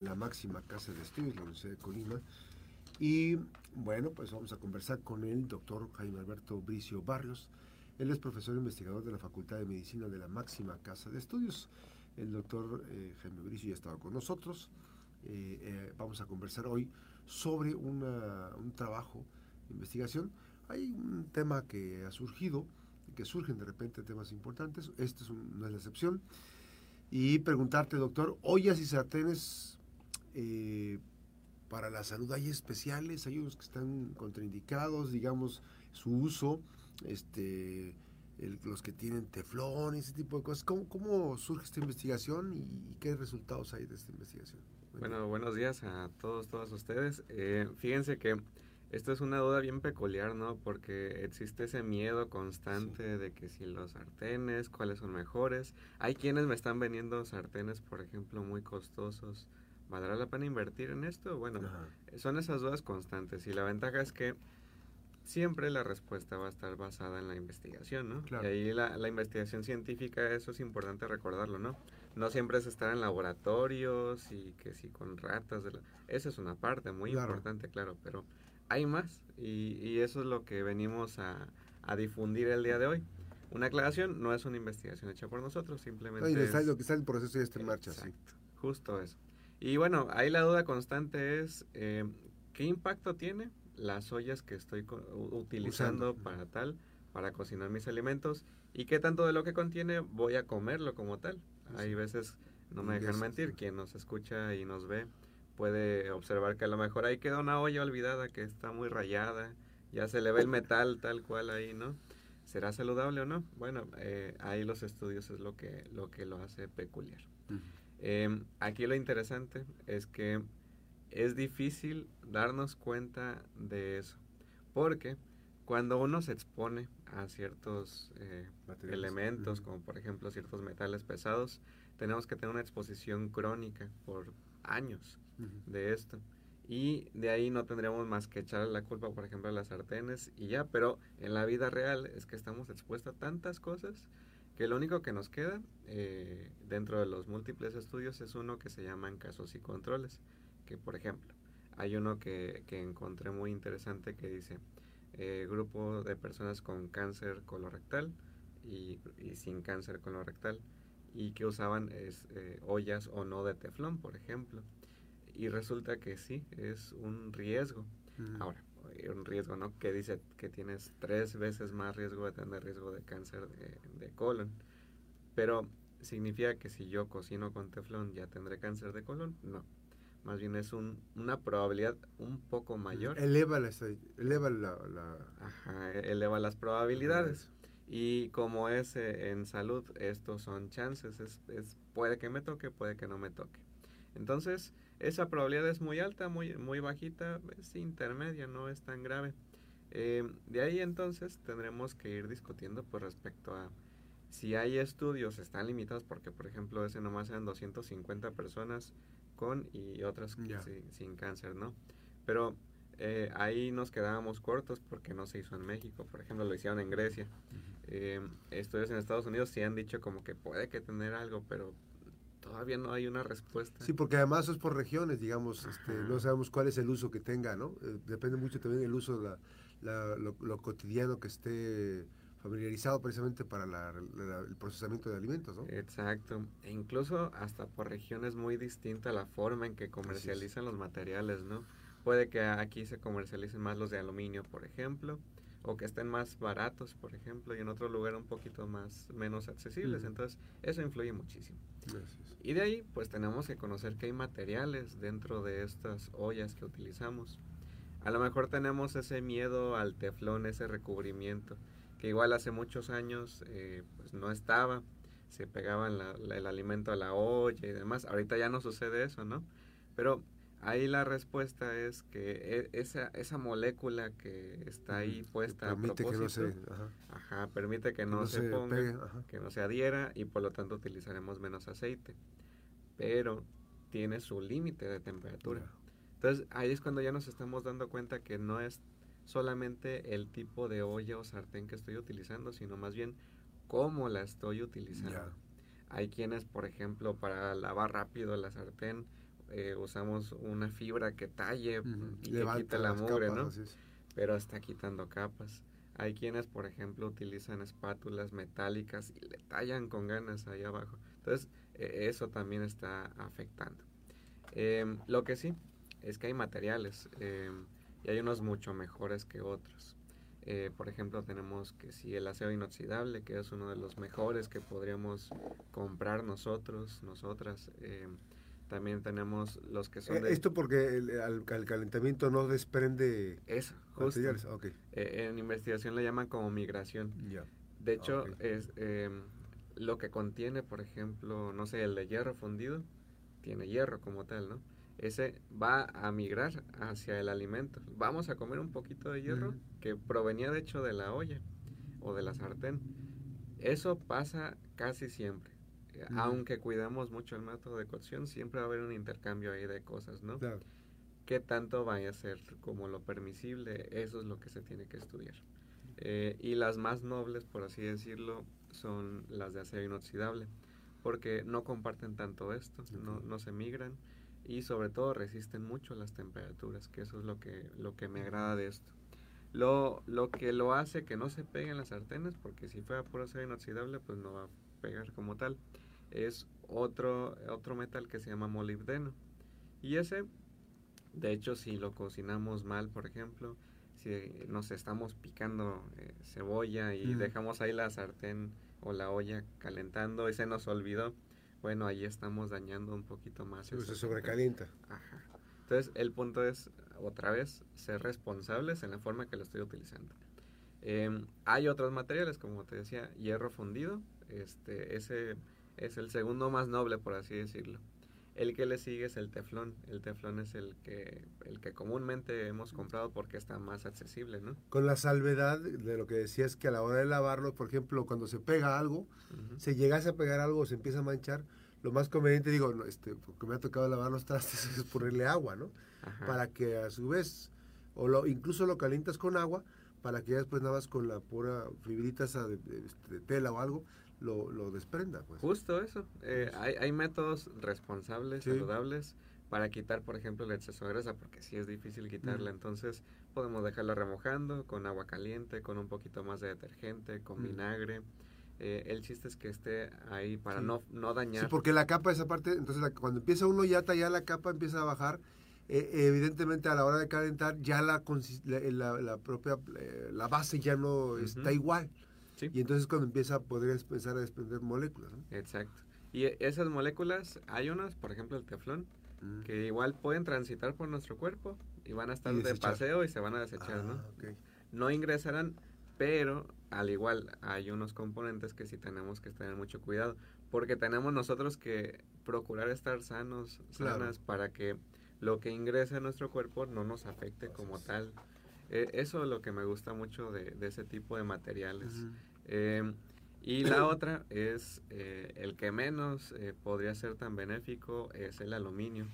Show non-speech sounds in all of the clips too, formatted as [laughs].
la máxima casa de estudios, la Universidad de Colima. Y bueno, pues vamos a conversar con el doctor Jaime Alberto Bricio Barrios. Él es profesor investigador de la Facultad de Medicina de la máxima casa de estudios. El doctor eh, Jaime Bricio ya estaba con nosotros. Eh, eh, vamos a conversar hoy sobre un trabajo de investigación. Hay un tema que ha surgido, que surgen de repente temas importantes. Este es no es la excepción. Y preguntarte, doctor, ollas y sartenes eh, para la salud hay especiales, hay unos que están contraindicados, digamos, su uso, este, los que tienen teflón, ese tipo de cosas. ¿Cómo, cómo surge esta investigación y, qué resultados hay de esta investigación? Bueno, buenos días a todos, todas ustedes. Eh, fíjense que esto es una duda bien peculiar, ¿no? Porque existe ese miedo constante de que si los sartenes, cuáles son mejores. Hay quienes me están vendiendo sartenes, por ejemplo, muy costosos ¿Valdrá la pena invertir en esto? Bueno, son esas dudas constantes y la ventaja es que siempre la respuesta va a estar basada en la investigación, ¿no? Y ahí la, la, investigación científica, eso es importante recordarlo, ¿no? No siempre es estar en laboratorios y que si con ratas, de esa es una parte muy importante, claro, pero hay más y, y, eso es lo que venimos a, a, difundir el día de hoy. Una aclaración no es una investigación hecha por nosotros, simplemente... No, lo que está el proceso ya está en marcha, sí. Justo eso. Y bueno, ahí la duda constante es, eh, ¿qué impacto tiene las ollas que estoy utilizando para tal, para cocinar mis alimentos? ¿Y qué tanto de lo que contiene voy a comerlo como tal? Hay veces, no me dejan mentir, quien nos escucha y nos ve puede observar que a lo mejor ahí queda una olla olvidada que está muy rayada, ya se le ve el metal tal cual ahí, ¿no? ¿Será saludable o no? Bueno, eh, ahí los estudios es lo que lo, que lo hace peculiar. Em, aquí lo interesante es que es difícil darnos cuenta de eso, porque cuando uno se expone a ciertos eh, elementos, como por ejemplo ciertos metales pesados, tenemos que tener una exposición crónica por años de esto. Y de ahí no tendríamos más que echarle la culpa, por ejemplo, a las sartenes y ya, pero en la vida real es que estamos expuestos a tantas cosas que lo único que nos queda eh, dentro de los múltiples estudios es uno que se llaman casos y controles, que por ejemplo, hay uno que, que encontré muy interesante que dice, eh, grupo de personas con cáncer colorectal y, y, sin cáncer colorectal, y que usaban es, eh, ollas o no de teflón, por ejemplo. Y resulta que sí, es un riesgo. Ahora, un riesgo, ¿no? Que dice que tienes tres veces más riesgo de tener riesgo de cáncer de, colon. Pero, ¿significa que si yo cocino con teflón ya tendré cáncer de colon? No. Más bien es un, una probabilidad un poco mayor. Eleva la... Eleva, la, Ajá, eleva las probabilidades. Y como es eh, en salud, estos son chances. Es, es, puede que me toque, puede que no me toque. Entonces, esa probabilidad es muy alta, muy, muy bajita, es intermedia, no es tan grave. Eh, de ahí entonces tendremos que ir discutiendo pues respecto a si hay estudios, están limitados porque por ejemplo ese nomás eran 250 personas con y otras sin, cáncer, ¿no? Pero eh, ahí nos quedábamos cortos porque no se hizo en México, por ejemplo lo hicieron en Grecia. Eh, estudios en Estados Unidos sí han dicho como que puede que tener algo, pero todavía no hay una respuesta. Sí, porque además es por regiones, digamos, este, no sabemos cuál es el uso que tenga, ¿no? Eh, depende mucho también del uso, de la, lo, cotidiano que esté familiarizado precisamente para el procesamiento de alimentos, ¿no? Exacto. E incluso hasta por regiones muy distinta la forma en que comercializan los materiales, ¿no? Puede que aquí se comercialicen más los de aluminio, por ejemplo, o que estén más baratos, por ejemplo, y en otro lugar un poquito más menos accesibles. Entonces, eso influye muchísimo. Y de ahí, pues tenemos que conocer que hay materiales dentro de estas ollas que utilizamos. A lo mejor tenemos ese miedo al teflón, ese recubrimiento, que igual hace muchos años eh, pues no estaba, se pegaba el alimento a la olla y demás. Ahorita ya no sucede eso, ¿no? Pero Ahí la respuesta es que e, esa, esa molécula que está ahí puesta permite a propósito, que no se, ajá. permite que no, se, ponga, que no se adhiera y por lo tanto utilizaremos menos aceite. Pero tiene su límite de temperatura. Entonces ahí es cuando ya nos estamos dando cuenta que no es solamente el tipo de olla o sartén que estoy utilizando, sino más bien cómo la estoy utilizando. Hay quienes, por ejemplo, para lavar rápido la sartén, eh, usamos una fibra que talle y que quite la mugre, ¿no? Pero está quitando capas. Hay quienes, por ejemplo, utilizan espátulas metálicas y le tallan con ganas ahí abajo. Entonces, e, eso también está afectando. Em, lo que sí es que hay materiales em, y hay unos mucho mejores que otros. Eh, por ejemplo, tenemos que si el acero inoxidable, que es uno de los mejores que podríamos comprar nosotros, nosotras. Em, también tenemos los que son... Eh, esto porque el, calentamiento no desprende... Eso, justo. Eh, en investigación le llaman como migración. De hecho, es lo que contiene, por ejemplo, no sé, el de hierro fundido, tiene hierro como tal, ¿no? ese va a migrar hacia el alimento. Vamos a comer un poquito de hierro que provenía de hecho de la olla o de la sartén. Eso pasa casi siempre. Aunque cuidamos mucho el método de cocción, siempre va a haber un intercambio ahí de cosas, ¿no? Claro. ¿Qué tanto vaya a ser como lo permisible? Eso es lo que se tiene que estudiar. Eh, y las más nobles, por así decirlo, son las de acero inoxidable, porque no comparten tanto esto, no, no se migran y sobre todo resisten mucho las temperaturas, que eso es lo que, lo que me agrada de esto. Lo, lo que lo hace que no se peguen las sartenes, porque si fuera puro acero inoxidable, pues no va pegar como tal, es otro, otro metal que se llama molibdeno. Y ese, de hecho, si lo cocinamos mal, por ejemplo, si nos estamos picando eh, cebolla y dejamos ahí la sartén o la olla calentando y se nos olvidó, bueno, ahí estamos dañando un poquito más. se sobrecalienta. Ajá. Entonces, el punto es, otra vez, ser responsables en la forma que lo estoy utilizando. Em, hay otros materiales, como te decía, hierro fundido. Este, ese es el segundo más noble, por así decirlo. El que le sigue es el teflón. El teflón es el que, el que comúnmente hemos comprado porque está más accesible, ¿no? Con la salvedad de lo que decías que a la hora de lavarlo, por ejemplo, cuando se pega algo, se llegase a pegar algo o se empieza a manchar, lo más conveniente, digo, este, porque me ha tocado lavar los trastes, [laughs] es ponerle agua, ¿no? Para que a su vez, o lo, incluso lo calientas con agua, para que ya después nada más con la pura fibrita de, de tela o algo, lo, lo desprenda. Pues. Justo eso. Eh, hay, hay, métodos responsables, saludables, para quitar, por ejemplo, el exceso de grasa, porque sí es difícil quitarla. Entonces, podemos dejarla remojando con agua caliente, con un poquito más de detergente, con vinagre. Eh, el chiste es que esté ahí para no, no dañar. Sí, porque la capa, esa parte, entonces cuando empieza uno ya ya la capa empieza a bajar. Eh, evidentemente a la hora de calentar ya la, la, la, propia, la base ya no está igual. Y entonces cuando empieza poder empezar a desprender moléculas. Exacto. Y esas moléculas, hay unas, por ejemplo el teflón, mm. que igual pueden transitar por nuestro cuerpo y van a estar de paseo y se van a desechar, ¿no? Ah, no ingresarán, pero al igual hay unos componentes que sí tenemos que tener mucho cuidado, porque tenemos nosotros que procurar estar sanos, sanas, para que lo que ingrese a nuestro cuerpo no nos afecte como tal. E, eso es lo que me gusta mucho de, ese tipo de materiales. Em, y la otra es eh, el que menos eh, podría ser tan benéfico es el aluminio.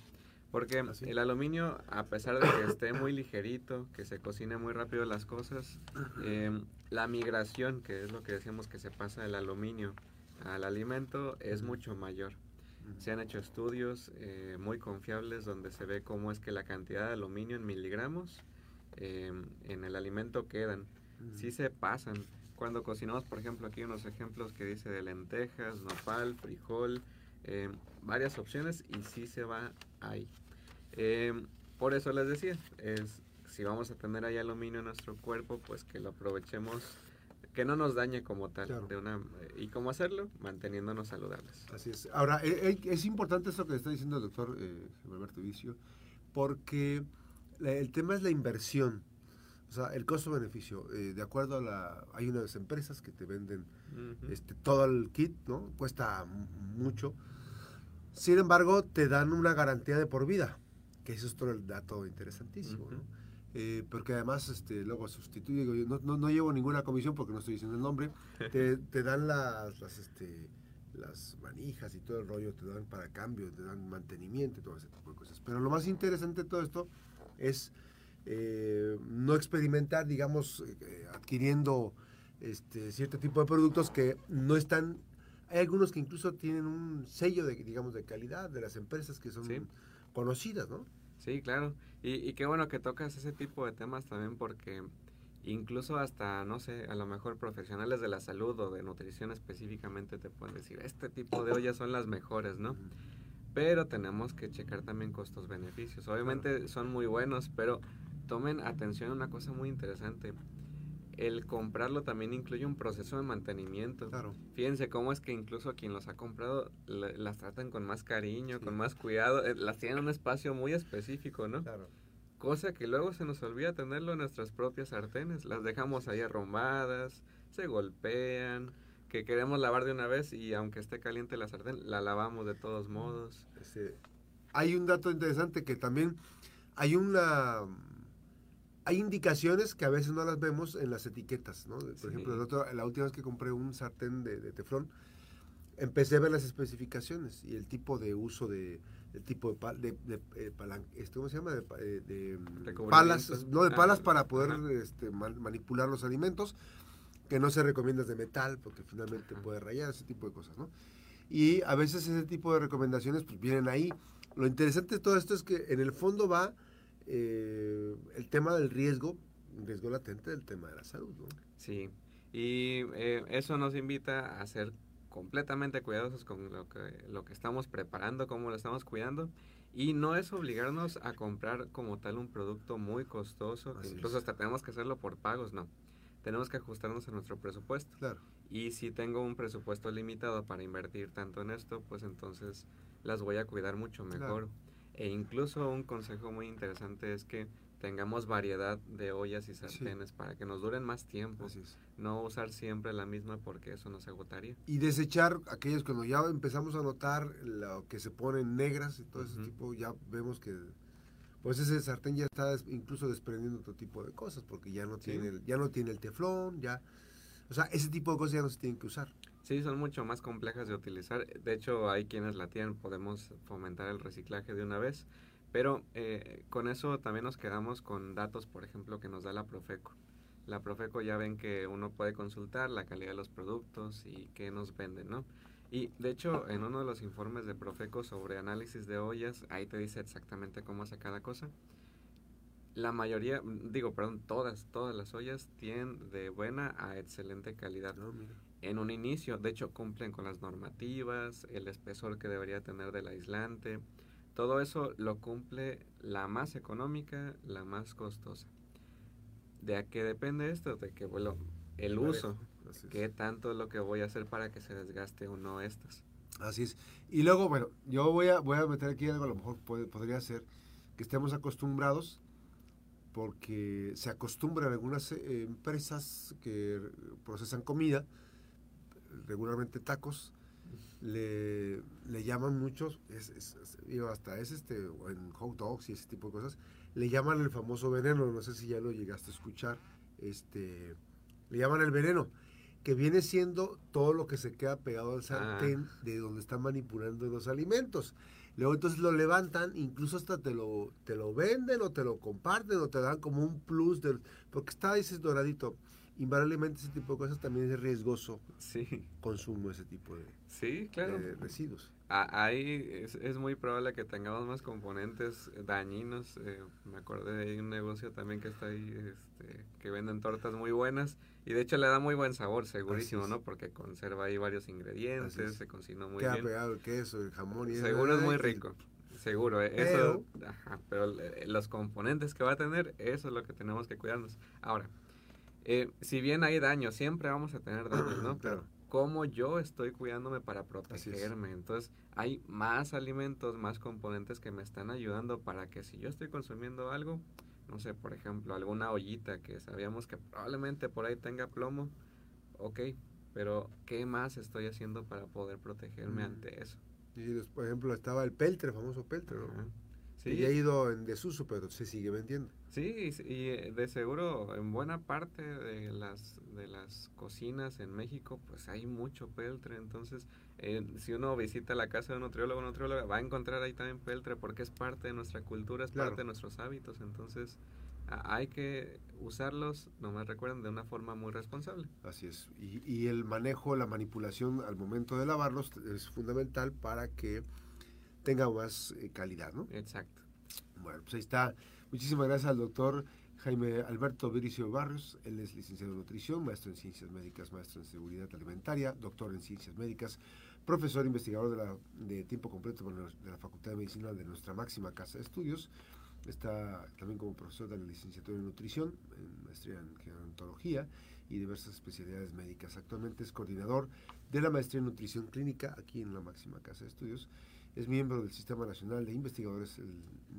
Porque ah, el aluminio, a pesar de que [coughs] esté muy ligerito, que se cocine muy rápido las cosas, em, la migración, que es lo que decíamos que se pasa del aluminio al alimento, es mucho mayor. Se han hecho estudios eh, muy confiables donde se ve cómo es que la cantidad de aluminio en miligramos em, en el alimento quedan. Sí se pasan, cuando cocinamos, por ejemplo, aquí unos ejemplos que dice de lentejas, nopal, frijol, eh, varias opciones y sí se va ahí. Eh, por eso les decía, es si vamos a tener ahí aluminio en nuestro cuerpo, pues que lo aprovechemos, que no nos dañe como tal. De una, ¿Y cómo hacerlo? Manteniéndonos saludables. Así es. Ahora, eh, es importante eso que está diciendo el doctor Alberto Vicio, porque el tema es la inversión. Sea, el costo-beneficio, eh, de acuerdo a la... Hay unas empresas que te venden este, todo el kit, ¿no? Cuesta mucho. Sin embargo, te dan una garantía de por vida, que eso es todo el dato interesantísimo, ¿no? Eh, porque además este, luego sustituye, no, no, no, llevo ninguna comisión porque no estoy diciendo el nombre, [laughs] te, te dan las, las, este, las manijas y todo el rollo, te dan para cambio, te dan mantenimiento y todo ese tipo de cosas. Pero lo más interesante de todo esto es eh, no experimentar, digamos, eh, adquiriendo este, cierto tipo de productos que no están... Hay algunos que incluso tienen un sello de, digamos, de calidad de las empresas que son conocidas, ¿no? Sí, claro. Y, y qué bueno que tocas ese tipo de temas también porque incluso hasta, no sé, a lo mejor profesionales de la salud o de nutrición específicamente te pueden decir, este tipo de ollas son las mejores, ¿no? Pero tenemos que checar también costos-beneficios. Obviamente son muy buenos, pero tomen atención a una cosa muy interesante. El comprarlo también incluye un proceso de mantenimiento. Claro. Fíjense cómo es que incluso quien los ha comprado las tratan con más cariño, con más cuidado, eh, las tienen en un espacio muy específico, ¿no? Claro. Cosa que luego se nos olvida tenerlo en nuestras propias sartenes. Las dejamos ahí arrumbadas, se golpean, que queremos lavar de una vez y aunque esté caliente la sartén, la lavamos de todos modos. Este, hay un dato interesante que también hay una hay indicaciones que a veces no las vemos en las etiquetas, ¿no? Por ejemplo, la última vez que compré un sartén de, teflón, empecé a ver las especificaciones y el tipo de uso de, el tipo de, de, eh, este, ¿cómo se llama? De, eh, palas, no de palas ah, para poder este, manipular los alimentos, que no se recomienda de metal porque finalmente puede rayar, ese tipo de cosas, ¿no? Y a veces ese tipo de recomendaciones pues vienen ahí. Lo interesante de todo esto es que en el fondo va eh, el tema del riesgo, riesgo latente del tema de la salud. ¿no? Sí, y eh, eso nos invita a ser completamente cuidadosos con lo que, lo que estamos preparando, cómo lo estamos cuidando. Y no es obligarnos a comprar como tal un producto muy costoso, incluso hasta tenemos que hacerlo por pagos, no. Tenemos que ajustarnos a nuestro presupuesto. Claro. Y si tengo un presupuesto limitado para invertir tanto en esto, pues entonces las voy a cuidar mucho mejor. E incluso un consejo muy interesante es que tengamos variedad de ollas y sartenes para que nos duren más tiempo. No usar siempre la misma porque eso nos agotaría. Y desechar aquellos cuando ya empezamos a notar lo que se ponen negras y todo ese tipo, ya vemos que pues ese sartén ya está incluso desprendiendo otro tipo de cosas porque ya no tiene el, ya no tiene el teflón, ya o sea, ese tipo de cosas ya no se tienen que usar. Sí, son mucho más complejas de utilizar. De hecho, hay quienes la tienen, podemos fomentar el reciclaje de una vez. Pero eh, con eso también nos quedamos con datos, por ejemplo, que nos da la Profeco. La Profeco ya ven que uno puede consultar la calidad de los productos y qué nos venden, ¿no? Y de hecho, en uno de los informes de Profeco sobre análisis de ollas, ahí te dice exactamente cómo hace cada cosa. La mayoría, digo, perdón, todas, todas las ollas tienen de buena a excelente calidad. No, en un inicio. De hecho, cumplen con las normativas, el espesor que debería tener del aislante. Todo eso lo cumple la más económica, la más costosa. ¿De a qué depende esto? De que, bueno, el uso. ¿Qué tanto es lo que voy a hacer para que se desgaste o no estas? Así es. Y luego, bueno, yo voy a, voy a meter aquí algo, a lo mejor puede, podría ser que estemos acostumbrados, porque se acostumbran algunas eh, empresas que procesan comida, regularmente tacos, le, le llaman muchos, es, hasta es este, en hot dogs y ese tipo de cosas, le llaman el famoso veneno, no sé si ya lo llegaste a escuchar, este, le llaman el veneno, que viene siendo todo lo que se queda pegado al sartén ah. de donde están manipulando los alimentos. Luego entonces lo levantan, incluso hasta te lo, te lo venden o te lo comparten o te dan como un plus, del, porque está, dices, doradito invariablemente ese tipo de cosas también es riesgoso sí. consumo ese tipo de, sí, claro. residuos. ahí es, muy probable que tengamos más componentes dañinos. Eh, me acordé de un negocio también que está ahí, este, que venden tortas muy buenas y de hecho le da muy buen sabor, segurísimo, ¿no? Porque conserva ahí varios ingredientes, se cocinó muy Queda bien. pegado el queso, el jamón y Seguro es muy rico. Seguro, eh, eso, pero eh, los componentes que va a tener, eso es lo que tenemos que cuidarnos. Ahora, eh, si bien hay daño, siempre vamos a tener daños, [clears throat] ¿no? Pero cómo yo estoy cuidándome para protegerme. Entonces, hay más alimentos, más componentes que me están ayudando para que si yo estoy consumiendo algo, no sé, por ejemplo, alguna ollita que sabíamos que probablemente por ahí tenga plomo, ok, pero ¿qué más estoy haciendo para poder protegerme mm. ante eso? Y por ejemplo, estaba el peltre, el famoso peltre, ¿no? Sí. ha ido en desuso, pero se sigue vendiendo. Sí, y eh, de seguro en buena parte de las de las cocinas en México, pues hay mucho peltre. Entonces, eh, si uno visita la casa de un nutriólogo o nutrióloga, va a encontrar ahí también peltre porque es parte de nuestra cultura, es parte de nuestros hábitos. Entonces, hay que usarlos, nomás recuerden, de una forma muy responsable. Así es. Y, y el manejo, la manipulación al momento de lavarlos es fundamental para que tenga más eh, calidad, ¿no? Exacto. Bueno, pues ahí está. Muchísimas gracias al doctor Jaime Alberto Viricio Barrios. Él es licenciado en nutrición, maestro en ciencias médicas, maestro en seguridad alimentaria, doctor en ciencias médicas, profesor investigador de, la, de tiempo completo de la Facultad de Medicina de nuestra máxima casa de estudios. Está también como profesor de la licenciatura en nutrición, en maestría en gerontología y diversas especialidades médicas. Actualmente es coordinador de la maestría en nutrición clínica aquí en la máxima casa de estudios. Es miembro del Sistema Nacional de Investigadores, el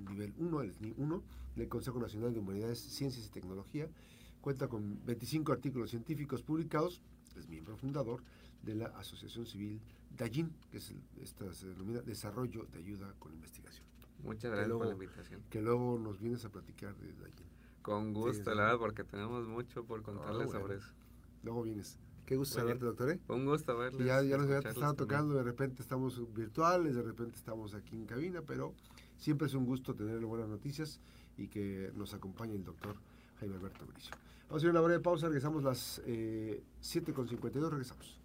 nivel 1, el SNI 1, del Consejo Nacional de Humanidades, Ciencias y Tecnología. Cuenta con 25 artículos científicos publicados. Es miembro fundador de la Asociación Civil DAYIN, que es esta se denomina Desarrollo de Ayuda con Investigación. Muchas gracias por la invitación. Que luego nos vienes a platicar de DAYIN. Con gusto, la verdad, porque tenemos mucho por contarles ah, sobre eso. Luego vienes. Qué gusto saludarte, doctor. ¿eh? Un gusto verles. Ya, ya nos había estado tocando, de repente estamos virtuales, de repente estamos aquí en cabina, pero siempre es un gusto tener buenas noticias y que nos acompañe el doctor Jaime Alberto Bricio. Vamos a hacer una breve pausa, regresamos las eh, 7.52, regresamos.